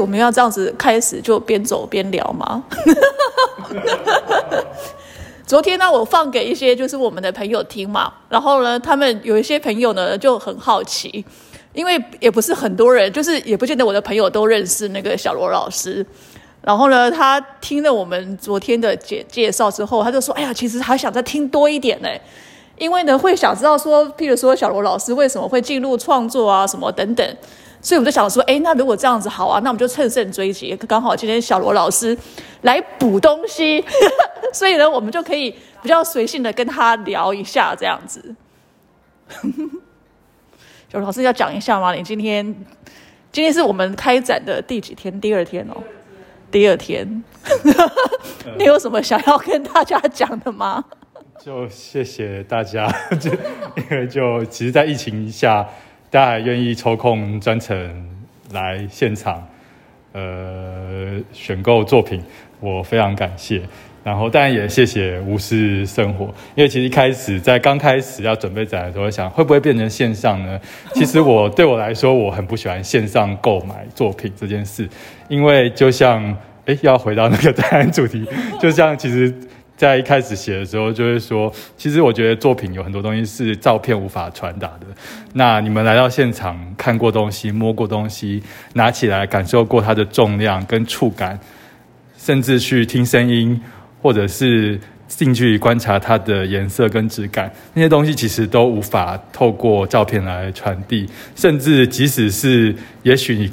我们要这样子开始就边走边聊吗？昨天呢，我放给一些就是我们的朋友听嘛，然后呢，他们有一些朋友呢就很好奇，因为也不是很多人，就是也不见得我的朋友都认识那个小罗老师。然后呢，他听了我们昨天的介介绍之后，他就说：“哎呀，其实还想再听多一点呢，因为呢会想知道说，譬如说小罗老师为什么会进入创作啊，什么等等。”所以我就想说，哎，那如果这样子好啊，那我们就趁胜追击，刚好今天小罗老师来补东西，所以呢，我们就可以比较随性的跟他聊一下这样子。小罗老师要讲一下吗？你今天今天是我们开展的第几天？第二天哦。第二天，你有什么想要跟大家讲的吗？就谢谢大家，就因为就其实，在疫情下，大家还愿意抽空专程来现场，呃，选购作品，我非常感谢。然后，当然也谢谢无私生活，因为其实一开始在刚开始要准备展的时候，想会不会变成线上呢？其实我对我来说，我很不喜欢线上购买作品这件事，因为就像哎，要回到那个展览主题，就像其实在一开始写的时候，就会说，其实我觉得作品有很多东西是照片无法传达的。那你们来到现场看过东西、摸过东西、拿起来感受过它的重量跟触感，甚至去听声音。或者是近距离观察它的颜色跟质感，那些东西其实都无法透过照片来传递。甚至即使是也许你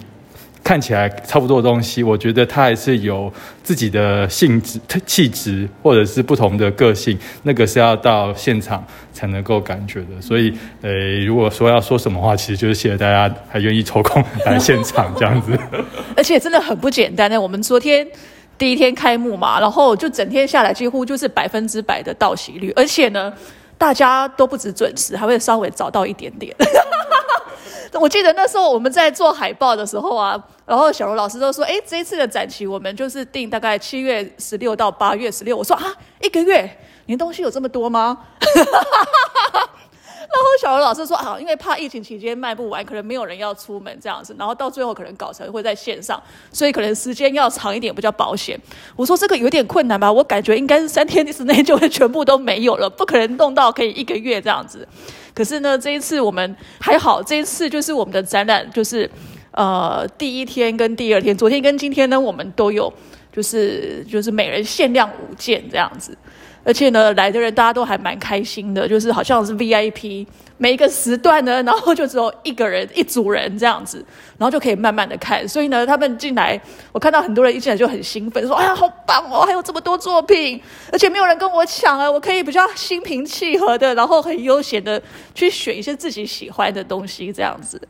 看起来差不多的东西，我觉得它还是有自己的性质、气质，或者是不同的个性。那个是要到现场才能够感觉的。所以，呃，如果说要说什么话，其实就是谢谢大家还愿意抽空来现场这样子。而且真的很不简单呢。我们昨天。第一天开幕嘛，然后就整天下来几乎就是百分之百的到席率，而且呢，大家都不止准时，还会稍微早到一点点。我记得那时候我们在做海报的时候啊，然后小罗老师都说：“哎，这一次的展期我们就是定大概七月十六到八月十六。”我说：“啊，一个月，你东西有这么多吗？” 然后小罗老师说啊，因为怕疫情期间卖不完，可能没有人要出门这样子，然后到最后可能搞成会在线上，所以可能时间要长一点比较保险。我说这个有点困难吧，我感觉应该是三天之内就会全部都没有了，不可能弄到可以一个月这样子。可是呢，这一次我们还好，这一次就是我们的展览就是呃第一天跟第二天，昨天跟今天呢，我们都有就是就是每人限量五件这样子。而且呢，来的人大家都还蛮开心的，就是好像是 VIP，每一个时段呢，然后就只有一个人、一组人这样子，然后就可以慢慢的看。所以呢，他们进来，我看到很多人一进来就很兴奋，说：“哎呀，好棒哦，还有这么多作品，而且没有人跟我抢啊，我可以比较心平气和的，然后很悠闲的去选一些自己喜欢的东西这样子。”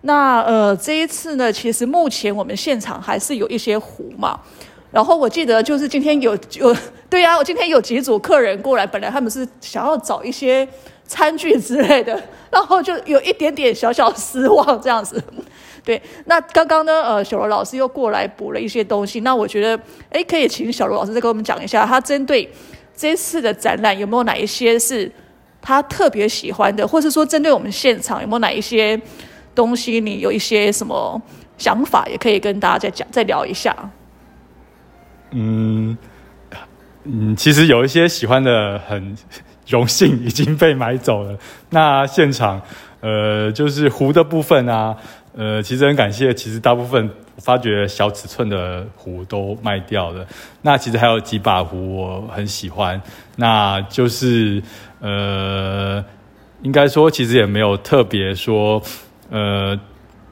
那呃，这一次呢，其实目前我们现场还是有一些湖嘛。然后我记得就是今天有有 对呀，我今天有几组客人过来，本来他们是想要找一些餐具之类的，然后就有一点点小小失望这样子。对，那刚刚呢，呃，小罗老师又过来补了一些东西，那我觉得，哎，可以请小罗老师再跟我们讲一下，他针对这次的展览有没有哪一些是他特别喜欢的，或是说针对我们现场有没有哪一些东西，你有一些什么想法，也可以跟大家再讲再聊一下。嗯嗯，其实有一些喜欢的，很荣幸已经被买走了。那现场，呃，就是壶的部分啊，呃，其实很感谢，其实大部分发觉小尺寸的壶都卖掉了。那其实还有几把壶我很喜欢，那就是呃，应该说其实也没有特别说，呃。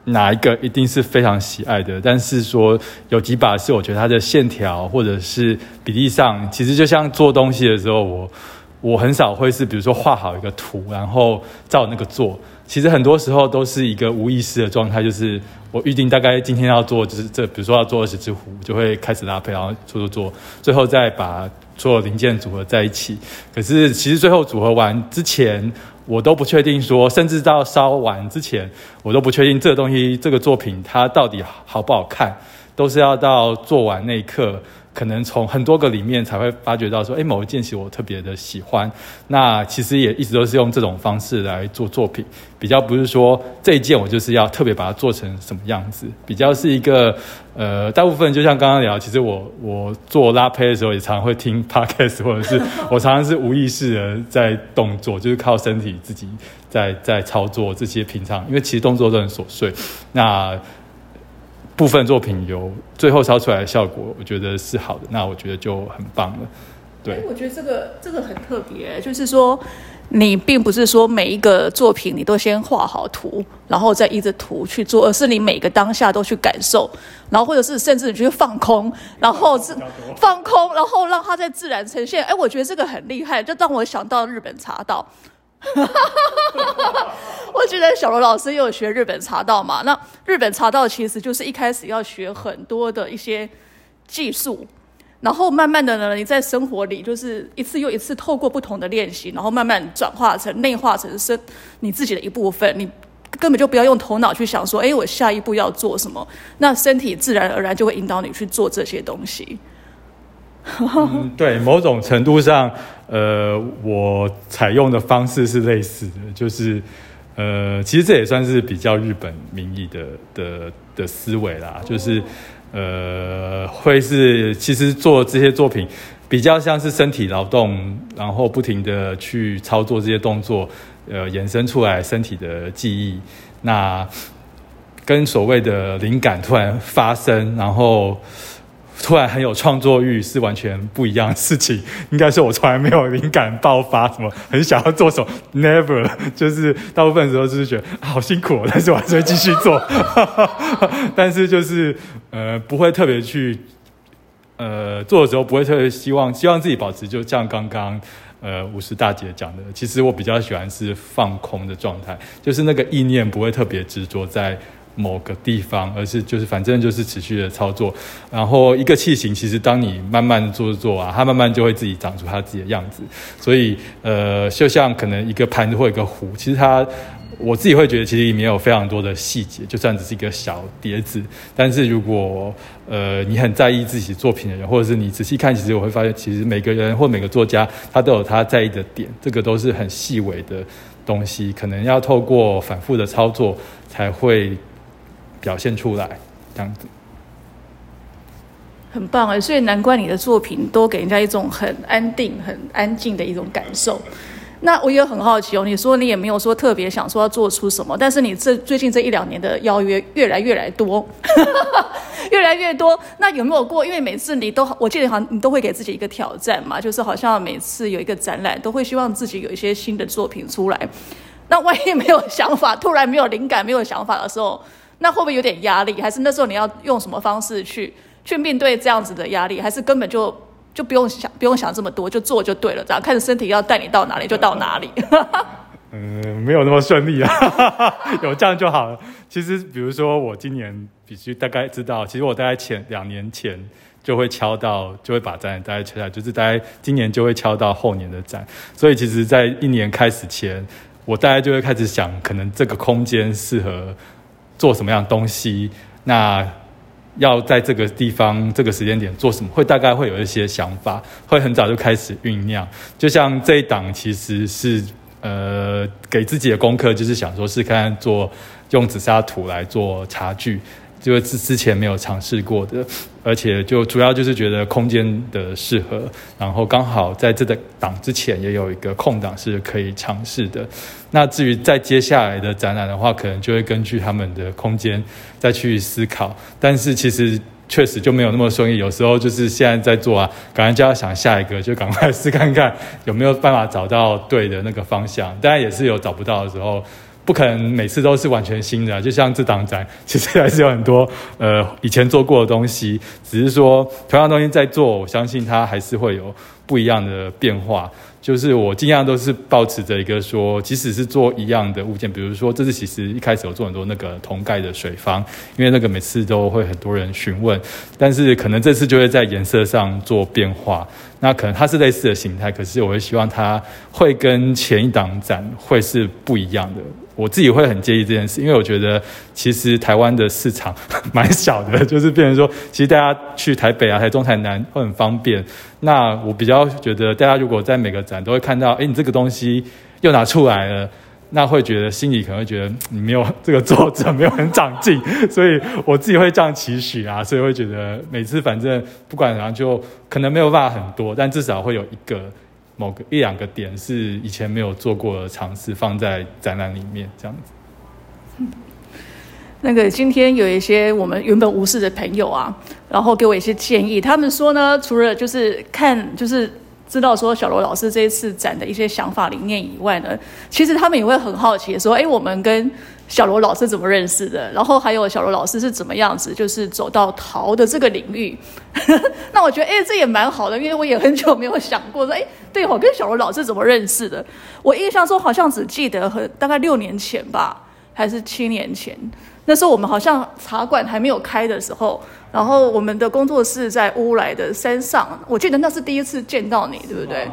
哪一个一定是非常喜爱的？但是说有几把是我觉得它的线条或者是比例上，其实就像做东西的时候，我我很少会是比如说画好一个图，然后照那个做。其实很多时候都是一个无意识的状态，就是我预定大概今天要做，就是这比如说要做二十只壶，就会开始搭配，然后做做做，最后再把所有零件组合在一起。可是其实最后组合完之前。我都不确定说，甚至到烧完之前，我都不确定这个东西、这个作品它到底好不好看，都是要到做完那一刻，可能从很多个里面才会发觉到说，哎，某一件其实我特别的喜欢。那其实也一直都是用这种方式来做作品，比较不是说这一件我就是要特别把它做成什么样子，比较是一个呃，大部分就像刚刚聊，其实我我做拉胚的时候也常常会听 podcast，或者是 我常常是无意识的在动作，就是靠身体自己在在操作这些平常，因为其实动作都很琐碎，那。部分作品有最后烧出来的效果，我觉得是好的，那我觉得就很棒了。对，我觉得这个这个很特别，就是说你并不是说每一个作品你都先画好图，然后再依着图去做，而是你每个当下都去感受，然后或者是甚至你去放空，然后是放空，然后让它在自然呈现。哎，我觉得这个很厉害，就让我想到日本茶道。哈哈哈我觉得小罗老师有学日本茶道嘛？那日本茶道其实就是一开始要学很多的一些技术，然后慢慢的呢，你在生活里就是一次又一次透过不同的练习，然后慢慢转化成内化成身你自己的一部分。你根本就不要用头脑去想说，哎，我下一步要做什么？那身体自然而然就会引导你去做这些东西。嗯，对，某种程度上，呃，我采用的方式是类似的，就是，呃，其实这也算是比较日本民意的的的思维啦，就是，呃，会是其实做这些作品比较像是身体劳动，然后不停的去操作这些动作，呃，衍生出来身体的记忆，那跟所谓的灵感突然发生，然后。突然很有创作欲是完全不一样的事情，应该是我从来没有灵感爆发，什么很想要做什么，never，就是大部分时候就是觉得好辛苦，但是我还是会继续做，但是就是呃不会特别去呃做的时候不会特别希望希望自己保持就像刚刚呃五十大姐讲的，其实我比较喜欢是放空的状态，就是那个意念不会特别执着在。某个地方，而是就是反正就是持续的操作，然后一个器型，其实当你慢慢做做啊，它慢慢就会自己长出它自己的样子。所以呃，就像可能一个盘子或一个壶，其实它我自己会觉得，其实里面有非常多的细节，就算只是一个小碟子，但是如果呃你很在意自己作品的人，或者是你仔细看，其实我会发现，其实每个人或每个作家他都有他在意的点，这个都是很细微的东西，可能要透过反复的操作才会。表现出来，这样子很棒哎，所以难怪你的作品都给人家一种很安定、很安静的一种感受。那我也很好奇哦，你说你也没有说特别想说要做出什么，但是你这最近这一两年的邀约越来越来多，越来越多。那有没有过？因为每次你都，我记得好像你都会给自己一个挑战嘛，就是好像每次有一个展览，都会希望自己有一些新的作品出来。那万一没有想法，突然没有灵感、没有想法的时候？那会不会有点压力？还是那时候你要用什么方式去去面对这样子的压力？还是根本就就不用想不用想这么多，就做就对了，这样看着身体要带你到哪里就到哪里。嗯，没有那么顺利啊，有这样就好了。其实，比如说我今年必须大概知道，其实我大概前两年前就会敲到，就会把展大概敲下来，就是大概今年就会敲到后年的展。所以，其实，在一年开始前，我大概就会开始想，可能这个空间适合。做什么样的东西？那要在这个地方、这个时间点做什么？会大概会有一些想法，会很早就开始酝酿。就像这一档，其实是呃给自己的功课，就是想说是看做用紫砂土来做茶具。就是之前没有尝试过的，而且就主要就是觉得空间的适合，然后刚好在这个档之前也有一个空档是可以尝试的。那至于在接下来的展览的话，可能就会根据他们的空间再去思考。但是其实确实就没有那么顺利，有时候就是现在在做啊，赶快就要想下一个，就赶快试看看有没有办法找到对的那个方向。当然也是有找不到的时候。不可能每次都是完全新的，就像这档展，其实还是有很多呃以前做过的东西，只是说同样东西在做，我相信它还是会有不一样的变化。就是我尽量都是保持着一个说，即使是做一样的物件，比如说这次其实一开始有做很多那个铜盖的水方，因为那个每次都会很多人询问，但是可能这次就会在颜色上做变化。那可能它是类似的形态，可是我会希望它会跟前一档展会是不一样的。我自己会很介意这件事，因为我觉得其实台湾的市场蛮小的，就是变成说，其实大家去台北啊、台中、台南会很方便。那我比较觉得，大家如果在每个展都会看到，哎，你这个东西又拿出来了。那会觉得心里可能会觉得你没有这个作者没有很长进，所以我自己会这样期许啊，所以会觉得每次反正不管怎样，就可能没有办法很多，但至少会有一个某个一两个点是以前没有做过的尝试放在展览里面这样子。那个今天有一些我们原本无视的朋友啊，然后给我一些建议，他们说呢，除了就是看就是。知道说小罗老师这一次展的一些想法理念以外呢，其实他们也会很好奇说，哎，我们跟小罗老师怎么认识的？然后还有小罗老师是怎么样子，就是走到陶的这个领域。那我觉得，哎，这也蛮好的，因为我也很久没有想过说，哎，对我跟小罗老师怎么认识的？我印象中好像只记得很大概六年前吧，还是七年前。那时候我们好像茶馆还没有开的时候，然后我们的工作室在乌来的山上，我记得那是第一次见到你，对不对？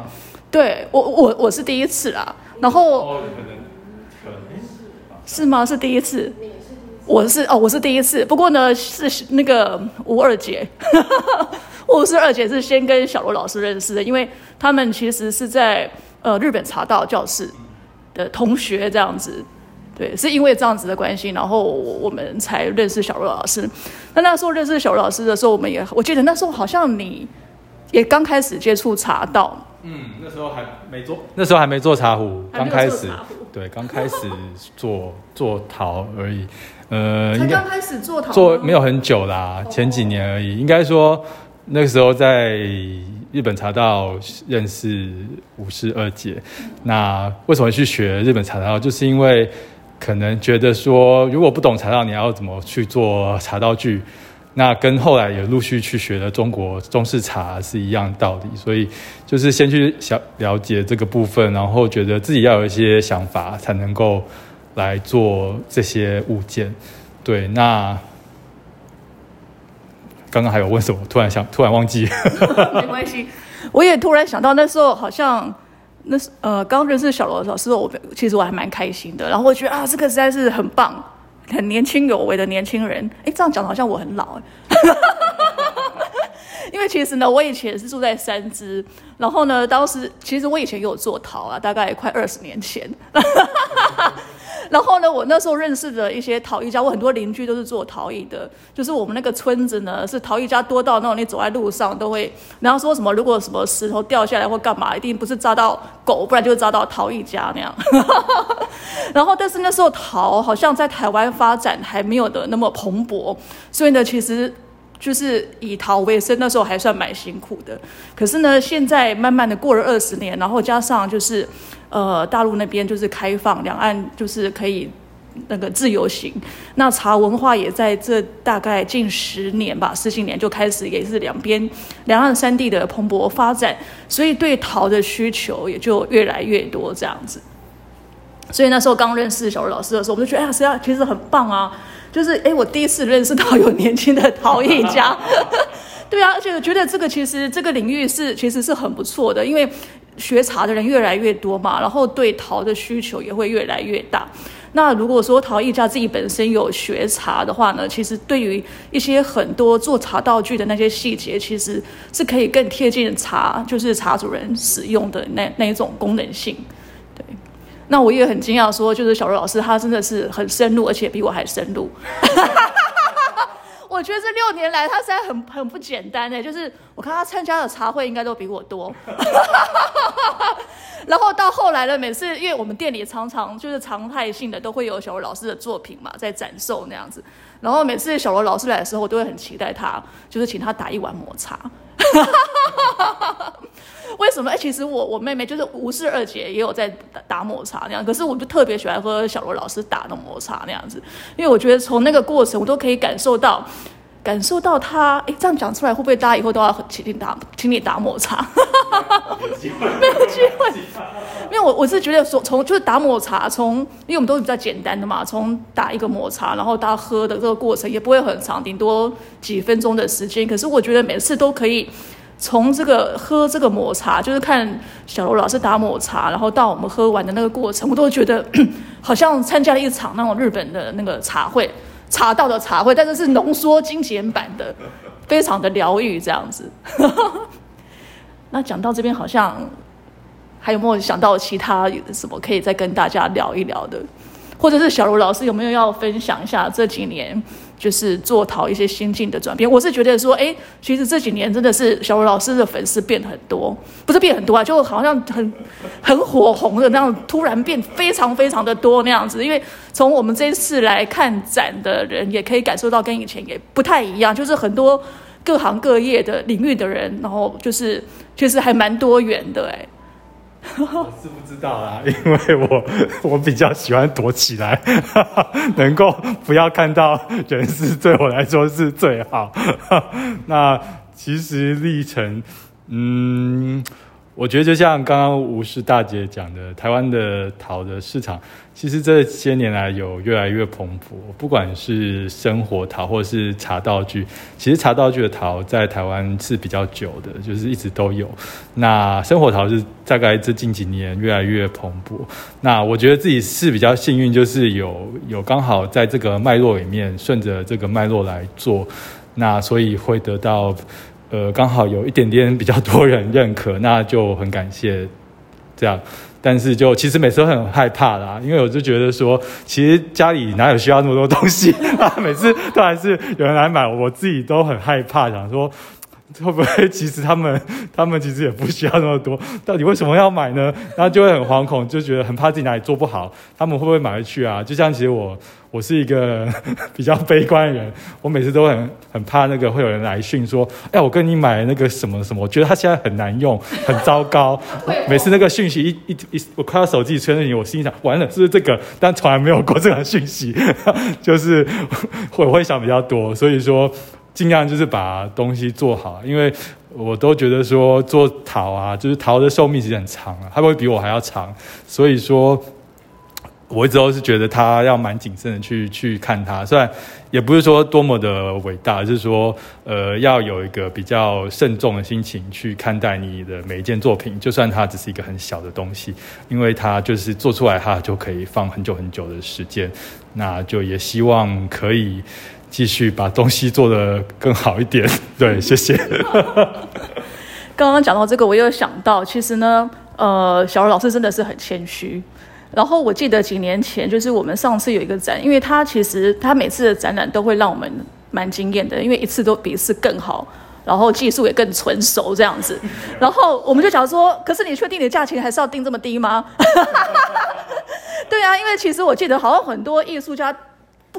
对我我我是第一次啦，然后是吗？是第一次，我是哦，我是第一次。不过呢，是那个吴二姐，吴是二姐是先跟小罗老师认识的，因为他们其实是在呃日本茶道教室的同学这样子。对，是因为这样子的关系，然后我们才认识小罗老师。那那时候认识小罗老师的时候，我们也我记得那时候好像你也刚开始接触茶道。嗯，那时候还没做，那时候还没做茶壶，刚开始，对，刚开始做做陶而已。呃，才刚开始做陶，做没有很久啦，前几年而已。应该说那个时候在日本茶道认识武士二姐。那为什么去学日本茶道？就是因为。可能觉得说，如果不懂茶道，你要怎么去做茶道具？那跟后来也陆续去学的中国中式茶是一样道理。所以就是先去想了解这个部分，然后觉得自己要有一些想法，才能够来做这些物件。对，那刚刚还有问什么？突然想，突然忘记。没关系，我也突然想到，那时候好像。那是呃，刚认识小罗老师，我其实我还蛮开心的。然后我觉得啊，这个实在是很棒，很年轻有为的年轻人。哎，这样讲好像我很老哎。因为其实呢，我以前是住在三芝，然后呢，当时其实我以前也有做陶啊，大概快二十年前。然后呢，我那时候认识的一些陶艺家，我很多邻居都是做陶艺的。就是我们那个村子呢，是陶艺家多到那种，你走在路上都会，然后说什么，如果什么石头掉下来或干嘛，一定不是扎到狗，不然就扎到陶艺家那样。然后，但是那时候陶好像在台湾发展还没有的那么蓬勃，所以呢，其实就是以陶为生，那时候还算蛮辛苦的。可是呢，现在慢慢的过了二十年，然后加上就是。呃，大陆那边就是开放，两岸就是可以那个自由行。那茶文化也在这大概近十年吧，十几年就开始也是两边两岸三地的蓬勃发展，所以对陶的需求也就越来越多这样子。所以那时候刚认识小罗老师的时候，我们就觉得哎呀，实际上其实很棒啊，就是哎，我第一次认识到有年轻的陶艺家。对啊，而且我觉得这个其实这个领域是其实是很不错的，因为。学茶的人越来越多嘛，然后对陶的需求也会越来越大。那如果说陶艺家自己本身有学茶的话呢，其实对于一些很多做茶道具的那些细节，其实是可以更贴近茶，就是茶主人使用的那那一种功能性。对，那我也很惊讶，说就是小罗老师他真的是很深入，而且比我还深入。我觉得这六年来，他实在很很不简单哎。就是我看他参加的茶会，应该都比我多。然后到后来呢，每次因为我们店里常常就是常态性的都会有小罗老师的作品嘛，在展售那样子。然后每次小罗老师来的时候，我都会很期待他，就是请他打一碗抹茶。为什么？哎，其实我我妹妹就是吴氏二姐也有在打打抹茶那样，可是我就特别喜欢喝小罗老师打的抹茶那样子，因为我觉得从那个过程我都可以感受到，感受到他。哎，这样讲出来会不会大家以后都要请你打，请你打抹茶？没有机会，没有机会。因为我我是觉得说，从就是打抹茶，从因为我们都是比较简单的嘛，从打一个抹茶，然后到喝的这个过程也不会很长，顶多几分钟的时间。可是我觉得每次都可以。从这个喝这个抹茶，就是看小罗老师打抹茶，然后到我们喝完的那个过程，我都觉得 好像参加了一场那种日本的那个茶会，茶道的茶会，但是是浓缩精简版的，非常的疗愈这样子。那讲到这边，好像还有没有想到其他什么可以再跟大家聊一聊的？或者是小卢老师有没有要分享一下这几年就是做陶一些心境的转变？我是觉得说，哎，其实这几年真的是小卢老师的粉丝变很多，不是变很多啊，就好像很很火红的那样，突然变非常非常的多那样子。因为从我们这一次来看展的人，也可以感受到跟以前也不太一样，就是很多各行各业的领域的人，然后就是其实还蛮多元的，哎。我是不知道啦，因为我我比较喜欢躲起来，能够不要看到人是对我来说是最好。那其实历程，嗯。我觉得就像刚刚吴氏大姐讲的，台湾的陶的市场，其实这些年来有越来越蓬勃。不管是生活陶或者是茶道具，其实茶道具的陶在台湾是比较久的，就是一直都有。那生活陶是大概这近几年越来越蓬勃。那我觉得自己是比较幸运，就是有有刚好在这个脉络里面顺着这个脉络来做，那所以会得到。呃，刚好有一点点比较多人认可，那就很感谢这样。但是就其实每次都很害怕啦，因为我就觉得说，其实家里哪有需要那么多东西啊？每次都还是有人来买，我自己都很害怕，想说会不会其实他们 他们其实也不需要那么多，到底为什么要买呢？然后就会很惶恐，就觉得很怕自己哪里做不好，他们会不会买回去啊？就像其实我。我是一个 比较悲观的人，我每次都很很怕那个会有人来讯说，哎，我跟你买那个什么什么，我觉得它现在很难用，很糟糕。每次那个讯息一一一，我看到手机存在你，我心想完了，是不是这个？但从来没有过这样讯息，就是我会想比较多，所以说尽量就是把东西做好，因为我都觉得说做陶啊，就是陶的寿命其实很长啊，它会比我还要长，所以说。我一直都是觉得他要蛮谨慎的去去看它，虽然也不是说多么的伟大，就是说，呃，要有一个比较慎重的心情去看待你的每一件作品，就算它只是一个很小的东西，因为它就是做出来，它就可以放很久很久的时间。那就也希望可以继续把东西做得更好一点。对，谢谢。刚刚讲到这个，我又想到，其实呢，呃，小柔老师真的是很谦虚。然后我记得几年前，就是我们上次有一个展，因为他其实他每次的展览都会让我们蛮惊艳的，因为一次都比一次更好，然后技术也更纯熟这样子。然后我们就想说，可是你确定你的价钱还是要定这么低吗？对啊，因为其实我记得好像很多艺术家。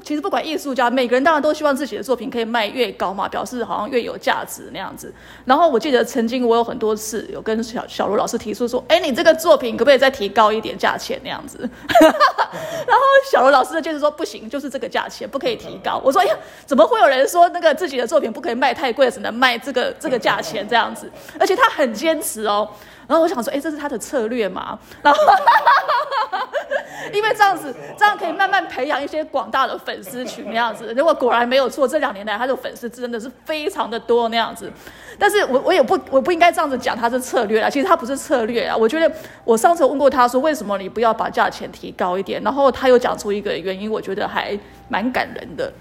其实不管艺术家，每个人当然都希望自己的作品可以卖越高嘛，表示好像越有价值那样子。然后我记得曾经我有很多次有跟小小罗老师提出说，哎，你这个作品可不可以再提高一点价钱那样子？然后小罗老师就是说不行，就是这个价钱不可以提高。我说哎呀，怎么会有人说那个自己的作品不可以卖太贵，只能卖这个这个价钱这样子？而且他很坚持哦。然后我想说，哎，这是他的策略嘛？然后，因为这样子，这样可以慢慢培养一些广大的粉丝群那样子。结果果然没有错，这两年来他的粉丝真的是非常的多那样子。但是我我也不我不应该这样子讲他是策略啊，其实他不是策略啊。我觉得我上次问过他说，为什么你不要把价钱提高一点？然后他又讲出一个原因，我觉得还蛮感人的。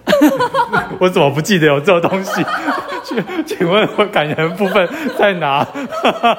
我怎么不记得有这种东西？请 请问我感人部分在哪？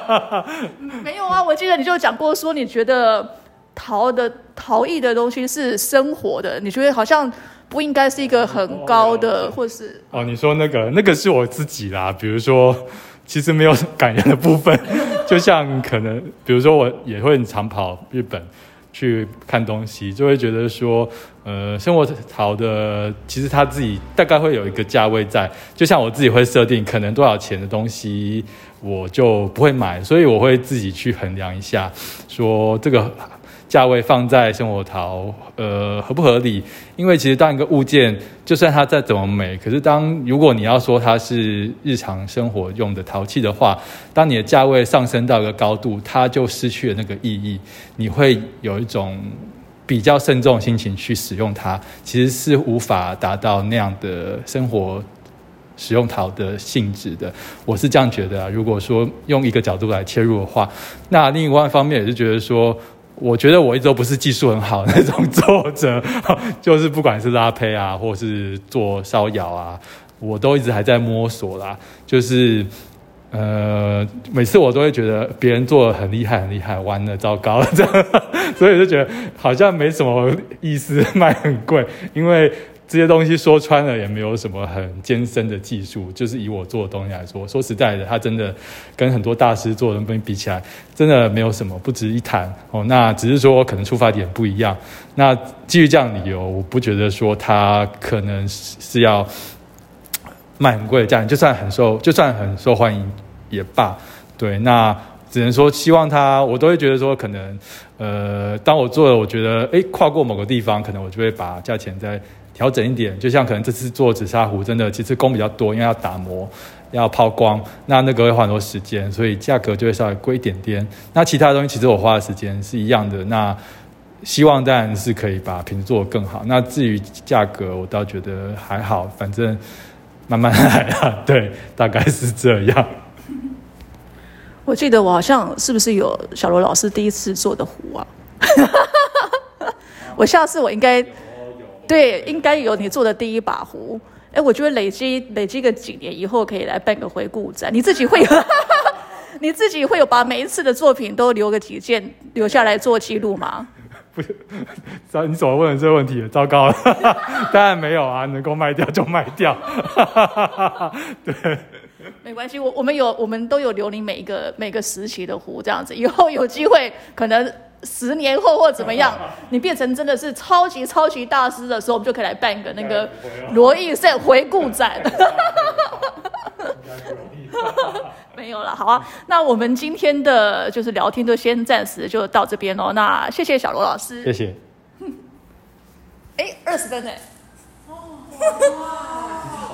没有啊，我记得你就讲过说，你觉得陶的陶艺的东西是生活的，你觉得好像不应该是一个很高的，或是哦，你说那个那个是我自己啦。比如说，其实没有感人的部分，就像可能，比如说我也会常跑日本去看东西，就会觉得说，呃，生活陶的其实他自己大概会有一个价位在，就像我自己会设定可能多少钱的东西。我就不会买，所以我会自己去衡量一下，说这个价位放在生活陶，呃，合不合理？因为其实当一个物件，就算它再怎么美，可是当如果你要说它是日常生活用的陶器的话，当你的价位上升到一个高度，它就失去了那个意义。你会有一种比较慎重的心情去使用它，其实是无法达到那样的生活。使用陶的性质的，我是这样觉得啊。如果说用一个角度来切入的话，那另外一方面也是觉得说，我觉得我一直都不是技术很好那种作者，就是不管是拉胚啊，或是做烧窑啊，我都一直还在摸索啦。就是呃，每次我都会觉得别人做的很厉害，很厉害，完了，糟糕，这样，所以就觉得好像没什么意思，卖很贵，因为。这些东西说穿了也没有什么很艰深的技术，就是以我做的东西来说，说实在的，它真的跟很多大师做的东西比起来，真的没有什么不值一谈哦。那只是说可能出发点不一样。那基于这样理由，我不觉得说它可能是要卖很贵的价钱，就算很受，就算很受欢迎也罢。对，那只能说希望它，我都会觉得说，可能呃，当我做了，我觉得哎，跨过某个地方，可能我就会把价钱再。调整一点，就像可能这次做紫砂壶，真的其实工比较多，因为要打磨、要抛光，那那个会花很多时间，所以价格就会稍微贵一点点。那其他东西其实我花的时间是一样的。那希望当然是可以把瓶子做得更好。那至于价格，我倒觉得还好，反正慢慢来啊。对，大概是这样。我记得我好像是不是有小罗老师第一次做的壶啊？我下次我应该。对，应该有你做的第一把壶。哎，我觉得累积累积个几年以后，可以来办个回顾展。你自己会有，你自己会有把每一次的作品都留个几件留下来做记录吗？不是，你怎么问这个问题？糟糕了，当然没有啊，能够卖掉就卖掉。对，没关系，我我们有，我们都有留你每一个每个时期的壶，这样子，以后有机会可能。十年后或怎么样，你变成真的是超级超级大师的时候，我们就可以来办一个那个 罗艺胜回顾展。没有了，好啊。那我们今天的就是聊天，就先暂时就到这边喽。那谢谢小罗老师，谢谢。哎，二十分哎。哦。